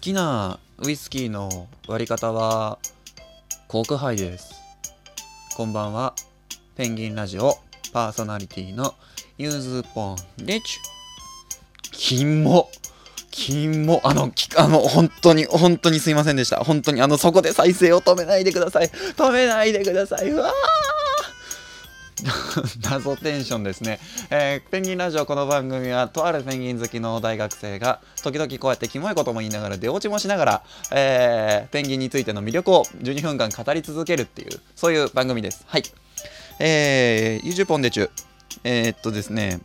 好きなウイスキーの割り方はコークハイです。こんばんは。ペンギンラジオパーソナリティのユーズポンでちゅ金も金もあのきあの本当に本当にすいませんでした。本当にあのそこで再生を止めないでください。止めないでください。うわー。謎テンションですね、えーペンギンラジオこの番組はとあるペンギン好きの大学生が時々こうやってキモいことも言いながら出落ちもしながら、えーペンギンについての魅力を12分間語り続けるっていうそういう番組です。はい。えー、ゆじゅぽんでちゅえー、っとですね。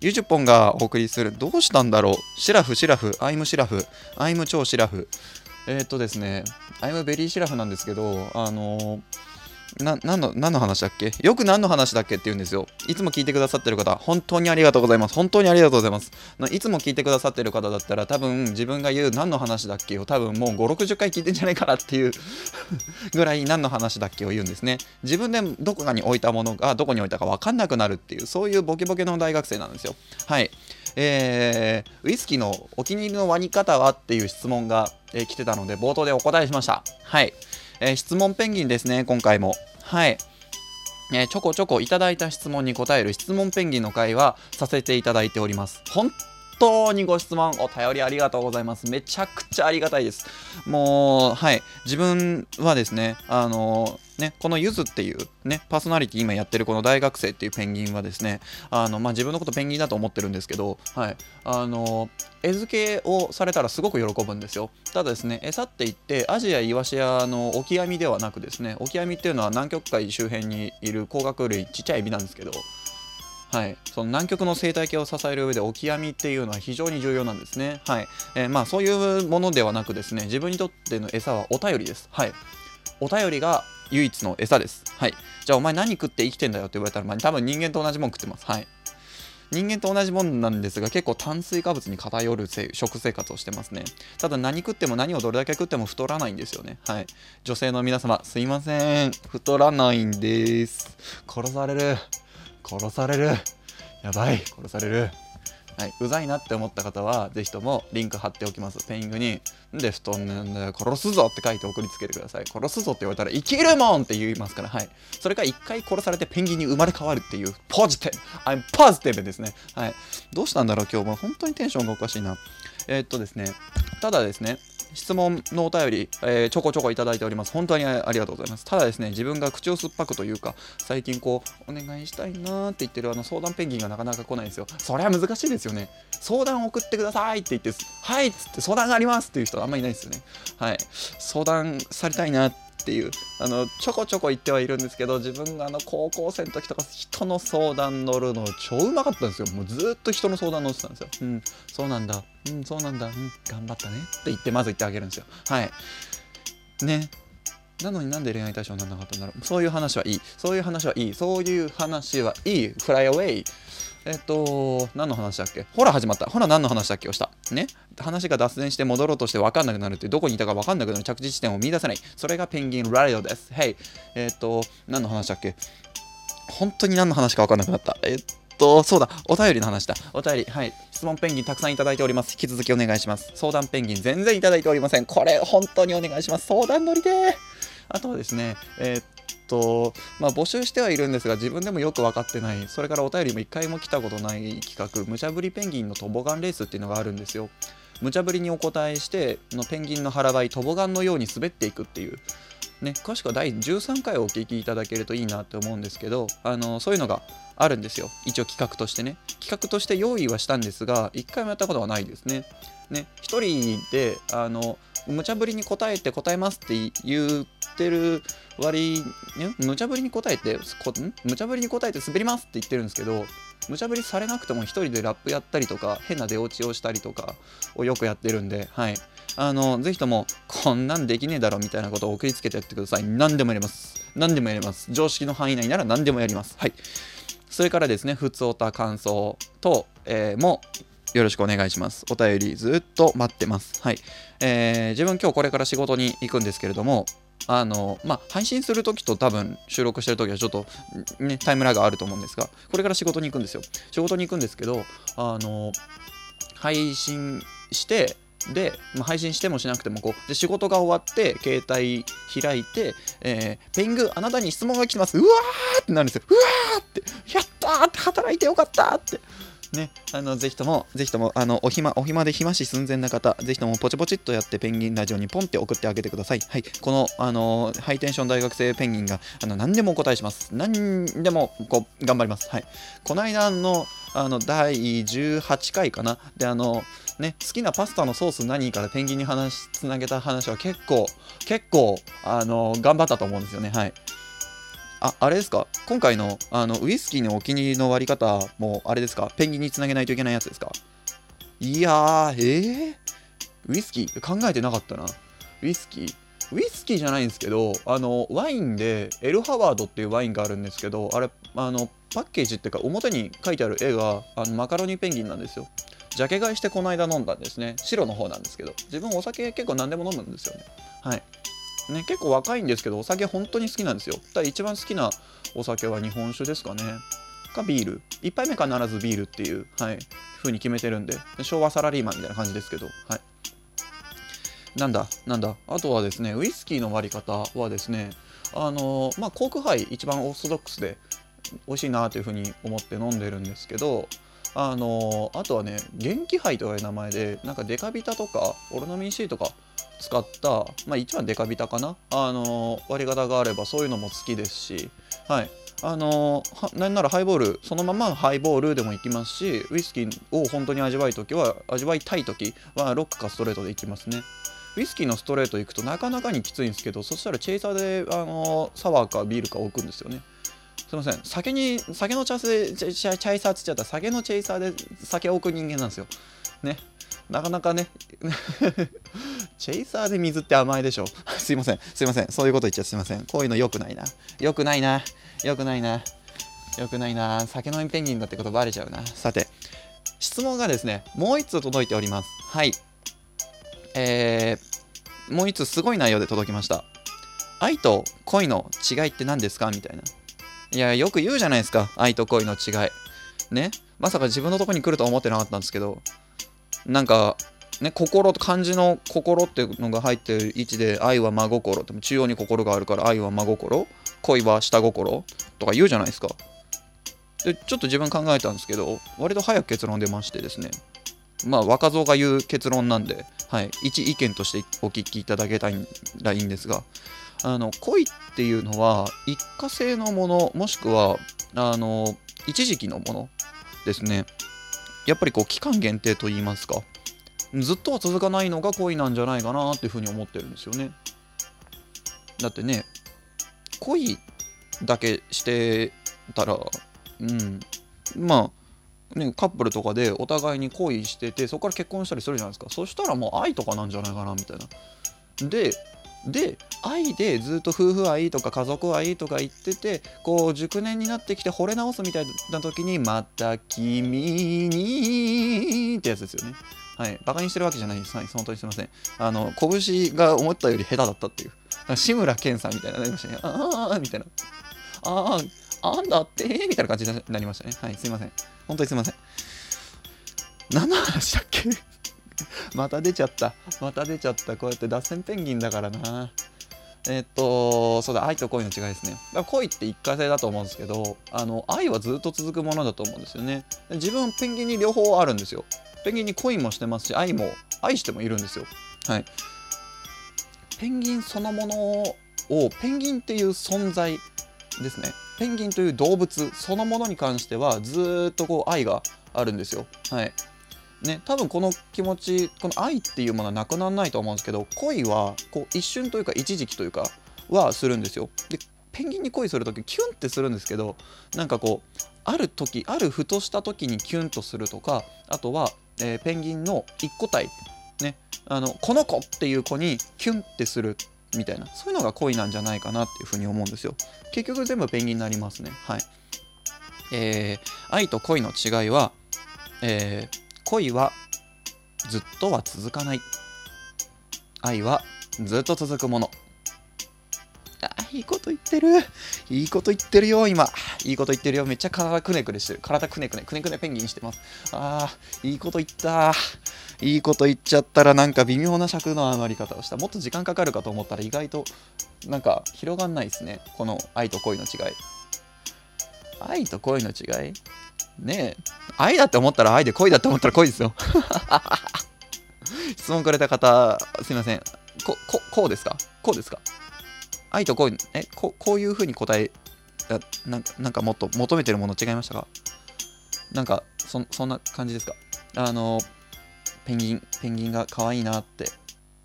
ゆじゅぽんがお送りするどうしたんだろう。シラフシラフ。アイムシラフ。アイム超シラフ。えー、っとですね。アイムベリーシラフなんですけどあのーな何の何の話だっけ？よく何の話だっけって言うんですよ。いつも聞いてくださってる方、本当にありがとうございます。本当にありがとうございます。いつも聞いてくださってる方だったら、多分自分が言う何の話だっけを多分もう5、60回聞いてんじゃないかなっていう ぐらい何の話だっけを言うんですね。自分でどこかに置いたものがどこに置いたか分かんなくなるっていう、そういうボケボケの大学生なんですよ。はい。えー、ウイスキーのお気に入りの割り方は？っていう質問が、えー来てたので、冒頭でお答えしました。はい。えー質問ペンギンですね、今回も。はい。えーちょこちょこいただいた質問に答える質問ペンギンの会はさせていただいております。本当にご質問、お便りありがとうございます。めちゃくちゃありがたいです。もう、はい。自分はですね、あのね、このゆずっていうね、パーソナリティ今やってるこの大学生っていうペンギンはですね、あの、まあ、自分のことペンギンだと思ってるんですけど、はい。あの餌付けをされたらすごく喜ぶんですよ。ただですね、餌って言って、アジアイワシやのオキアミではなくですね、オキアミっていうのは南極海周辺にいる甲殻類、ちっちゃいエビなんですけど、はい、その南極の生態系を支える上でオキアミっていうのは非常に重要なんですね。はい。えーまあ、そういうものではなくですね自分にとっての餌はお便りです。はい、お便りが唯一の餌です。はい、じゃあお前何食って生きてんだよって言われたら、まあ、多分人間と同じもん食ってます。はい。人間と同じもんなんですが結構炭水化物に偏る食生活をしてますね。ただ何食っても何をどれだけ食っても太らないんですよね。はい。女性の皆様すいません。太らないんです。殺される。殺される。やばい殺される。はいうざいなって思った方はぜひともリンク貼っておきます。ペインギンに「んで太んねんだよ殺すぞ」って書いて送りつけてください。殺すぞって言われたら「生きるもん!」って言いますから。はい。それが一回殺されてペンギンに生まれ変わるっていうポジティブ。I'm positive ですね。はい。どうしたんだろう今日。も本当にテンションがおかしいな。えーっとですね。ただですね。質問のお便り、えーちょこちょこいただいております。本当にありがとうございます。ただですね、自分が口を酸っぱくというか、最近こう、お願いしたいなーって言ってるあの相談ペンギンがなかなか来ないんですよ。それは難しいですよね。相談送ってくださいって言って、はいっつって相談がありますっていう人はあんまりいないですよね。はい。相談されたいなってていう、あの、ちょこちょこ言ってはいるんですけど、自分があの、高校生の時とか人の相談乗るの超うまかったんですよ。もうずっと人の相談乗ってたんですよ。うん、そうなんだ。うん、そうなんだ。うん、頑張ったねって言って、まず言ってあげるんですよ。はい。ね。なのになんで恋愛対象にならなかったんだろう。そういう話はいい。そういう話はいい。そういう話はいい。フライアウェイ。えっと、何の話だっけ？ほら始まった。ほら何の話だっけ？をした。ね。話が脱線して戻ろうとして分かんなくなるって、どこにいたか分かんなくなる着地地点を見出せない。それがペンギンラディオです。Hey。えっと、何の話だっけ？本当に何の話か分かんなくなった。えっと、そうだ、お便りの話だ。お便り、はい。質問ペンギンたくさんいただいております。引き続きお願いします。相談ペンギン全然いただいておりません。これ、本当にお願いします。相談乗りであとはですね、えーっと、まあ、募集してはいるんですが、自分でもよく分かってない、それからお便りも一回も来たことない企画、無茶ぶりペンギンのトボガンレースっていうのがあるんですよ。無茶ぶりにお答えして、のペンギンの腹ばい、トボガンのように滑っていくっていう。ね、詳しくは第13回をお聞きいただけるといいなって思うんですけどあのそういうのがあるんですよ。一応企画としてね。企画として用意はしたんですが一回もやったことはないですね。ね一人であの無茶ぶりに答えて答えますって言ってる割に無茶ぶりに答えてこ無茶ぶりに答えて滑りますって言ってるんですけど無茶ぶりされなくても一人でラップやったりとか変な出落ちをしたりとかをよくやってるんではい。あのぜひともこんなんできねえだろみたいなことを送りつけてやってください。何でもやります。何でもやります。常識の範囲内なら何でもやります。はい。それからですね、ふつおた感想と、えーもよろしくお願いします。お便りずっと待ってます。はい。えー自分今日これから仕事に行くんですけれども、あの、まあ、配信するときと多分収録してるときはちょっと、ね、タイムラグあると思うんですが、これから仕事に行くんですよ。仕事に行くんですけど、あの、配信して、で、まあ、配信してもしなくてもこうで仕事が終わって携帯開いて、えー、ペングあなたに質問が来てますうわーってなるんですようわーってやったーって働いてよかったーってね、あのぜひとも、ぜひとも、あのお暇、お暇で暇し寸前な方、ぜひともポチポチっとやってペンギンラジオにポンって送ってあげてください。はい、この、あのハイテンション大学生ペンギンが、あの何でもお答えします。何でもこう頑張ります。はい。この間の、あの第18回かな。で、あの、ね、好きなパスタのソース何からペンギンに話つなげた話は結構、結構、あの頑張ったと思うんですよね。はい。あ、あれですか？今回のあのウイスキーのお気に入りの割り方もあれですか？ペンギンにつなげないといけないやつですか？いやー、えー、ウイスキー考えてなかったな。ウイスキーウイスキーじゃないんですけど、あの、ワインで、エルハワードっていうワインがあるんですけど、あれ、あの、パッケージっていうか、表に書いてある絵が、あのマカロニペンギンなんですよ。ジャケ買いしてこの間飲んだんですね。白の方なんですけど、自分お酒結構何でも飲むんですよね。はい。ね、結構若いんですけどお酒本当に好きなんですよ。だ一番好きなお酒は日本酒ですかね。かビール。1杯目必ずビールっていう、はい、風に決めてるんで。昭和サラリーマンみたいな感じですけどはい。なんだなんだ。あとはですねウイスキーの割り方はですねあのまあコークハイ一番オーソドックスで美味しいなというふうに思って飲んでるんですけどあのあとはね元気杯という名前でなんかデカビタとかオロナミン C とか使った、まあ、一番デカビタかな、あの割り方があればそういうのも好きですし、はい、あのなんならハイボールそのままハイボールでもいきますしウイスキーを本当に味わい時は味わいたい時はロックかストレートでいきますね。ウイスキーのストレート行くとなかなかにきついんですけどそしたらチェイサーであのサワーかビールか置くんですよね。すいません。酒に酒のチャスチャイサーっつっちゃった。酒のチェイサーで酒を置く人間なんですよ。ね。なかなかね。チェイサーで水って甘いでしょ？すいません、すいません、そういうこと言っちゃすいません。こういうの良くないな。良くないな。良くないな。良くないな。酒飲みペンギンだってことバレちゃうな。さて、質問がですね、もう1つ届いております。はい。えー、もう1つすごい内容で届きました。愛と恋の違いって何ですか？みたいな。いや、よく言うじゃないですか。愛と恋の違い。ね？まさか自分のとこに来るとは思ってなかったんですけど、なんか、ね、心と漢字の心っていうのが入ってる位置で愛は真心って中央に心があるから愛は真心恋は下心とか言うじゃないですか。でちょっと自分考えたんですけど割と早く結論出ましてですね。まあ若造が言う結論なんで、はい、一意見としてお聞きいただけたらいいんですがあの恋っていうのは一過性のものもしくはあの一時期のものですね。やっぱりこう期間限定と言いますか。ずっとは続かないのが恋なんじゃないかなっていうふうに思ってるんですよね。だってね恋だけしてたらうんまあねカップルとかでお互いに恋しててそこから結婚したりするじゃないですかそしたらもう愛とかなんじゃないかなみたいな。でで愛でずっと夫婦愛とか家族愛とか言っててこう熟年になってきて惚れ直すみたいな時にまた君にってやつですよね。はい、バカにしてるわけじゃないです。はい、本当にすみません。あの、拳が思ったより下手だったっていう。志村けんさんみたいななりましたね。ああ、みたいな。ああ、あんだってみたいな感じになりましたね。はい、すいません。本当にすいません。何の話だっけ？また出ちゃった。また出ちゃった。こうやって脱線ペンギンだからな。えっと、そうだ、愛と恋の違いですね。だ恋って一過性だと思うんですけど、あの、愛はずっと続くものだと思うんですよね。自分、ペンギンに両方あるんですよ。ペンギンに恋もしてますし愛も愛してもいるんですよ。はい。ペンギンそのものをペンギンっていう存在ですね。ペンギンという動物そのものに関してはずっとこう愛があるんですよ。はい。ね、多分この気持ちこの愛っていうものはなくならないと思うんですけど恋はこう一瞬というか一時期というかはするんですよ。でペンギンに恋する時キュンってするんですけどなんかこうある時あるふとした時にキュンとするとかあとはえー、ペンギンの一個体、ね、あのこの子っていう子にキュンってするみたいなそういうのが恋なんじゃないかなっていうふうに思うんですよ。結局全部ペンギンになりますね。はい。えー、愛と恋の違いは、えー、恋はずっとは続かない。愛はずっと続くもの。いいこと言ってる。いいこと言ってるよ、今。いいこと言ってるよ。めっちゃ体くねくねしてる。体くねくね、くねくねペンギンしてます。ああ、いいこと言った。いいこと言っちゃったらなんか微妙な尺の余り方をしたもっと時間かかるかと思ったら意外となんか広がんないですねこの愛と恋の違い愛と恋の違い？ねえ愛だって思ったら愛で恋だって思ったら恋ですよ 質問くれた方すいませんこここうですか？こうですか？愛と恋えここういう風に答えななんかもっと求めてるもの違いましたか？なんかそそんな感じですか？あのペンギンペンギンが可愛いなって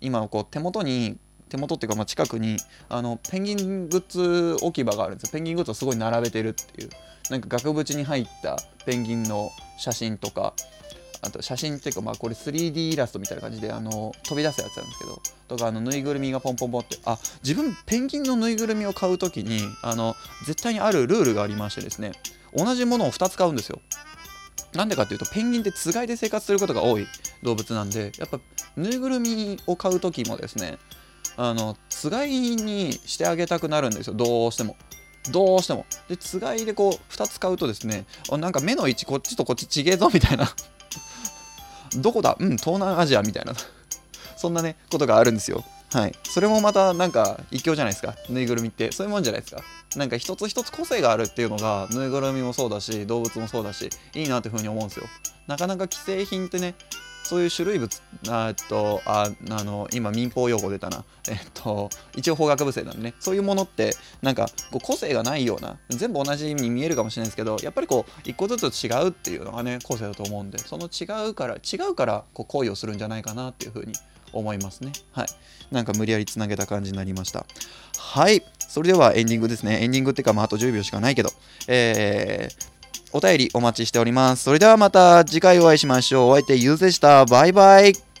今こう手元に手元っていうかまあ近くにあのペンギングッズ置き場があるんですよ。ペンギングッズをすごい並べてるっていう。なんか額縁に入ったペンギンの写真とかあと写真っていうかまあこれ 3D イラストみたいな感じであの飛び出すやつなんですけどとかあのぬいぐるみがポンポンポンってあ自分ペンギンのぬいぐるみを買う時にあの絶対にあるルールがありましてですね同じものを2つ買うんですよ。なんでかっていうとペンギンってつがいで生活することが多い動物なんでやっぱぬいぐるみを買う時もですねあのつがいにしてあげたくなるんですよ。どうしても。どうしても。でつがいでこう2つ買うとですねなんか目の位置こっちとこっちちげえぞみたいなどこだ？うん東南アジアみたいな。そんなねことがあるんですよ。はい。それもまたなんか一興じゃないですか。ぬいぐるみって。そういうもんじゃないですか。なんか一つ一つ個性があるっていうのがぬいぐるみもそうだし動物もそうだしいいなっていうふうに思うんですよ。なかなか既製品ってねそういう種類物あっとああの今民法用語出たな。えっと一応法学部生なんでね。そういうものってなんかこう個性がないような全部同じに見えるかもしれないですけどやっぱりこう一個ずつ違うっていうのがね個性だと思うんでその違うから違うからこう恋をするんじゃないかなっていうふうに思いますね。はい。なんか無理やりつなげた感じになりました。はい。それではエンディングですね。エンディングっていうかまああと10秒しかないけど。えーお便りお待ちしております。それではまた次回お会いしましょう。お相手ゆうでした。バイバイ。